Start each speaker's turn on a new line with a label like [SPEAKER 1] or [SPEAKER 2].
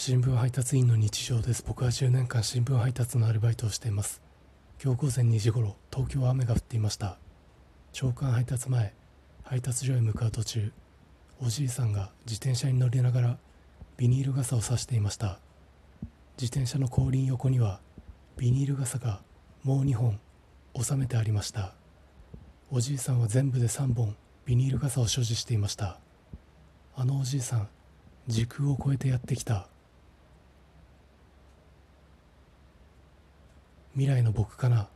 [SPEAKER 1] 新聞配達員の日常です。僕は10年間新聞配達のアルバイトをしています。今日午前2時頃東京は雨が降っていました。朝刊配達前配達所へ向かう途中おじいさんが自転車に乗りながらビニール傘を差していました。自転車の後輪横にはビニール傘がもう2本収めてありました。おじいさんは全部で3本ビニール傘を所持していました。あのおじいさん時空を超えてやってきた。未来の僕かな。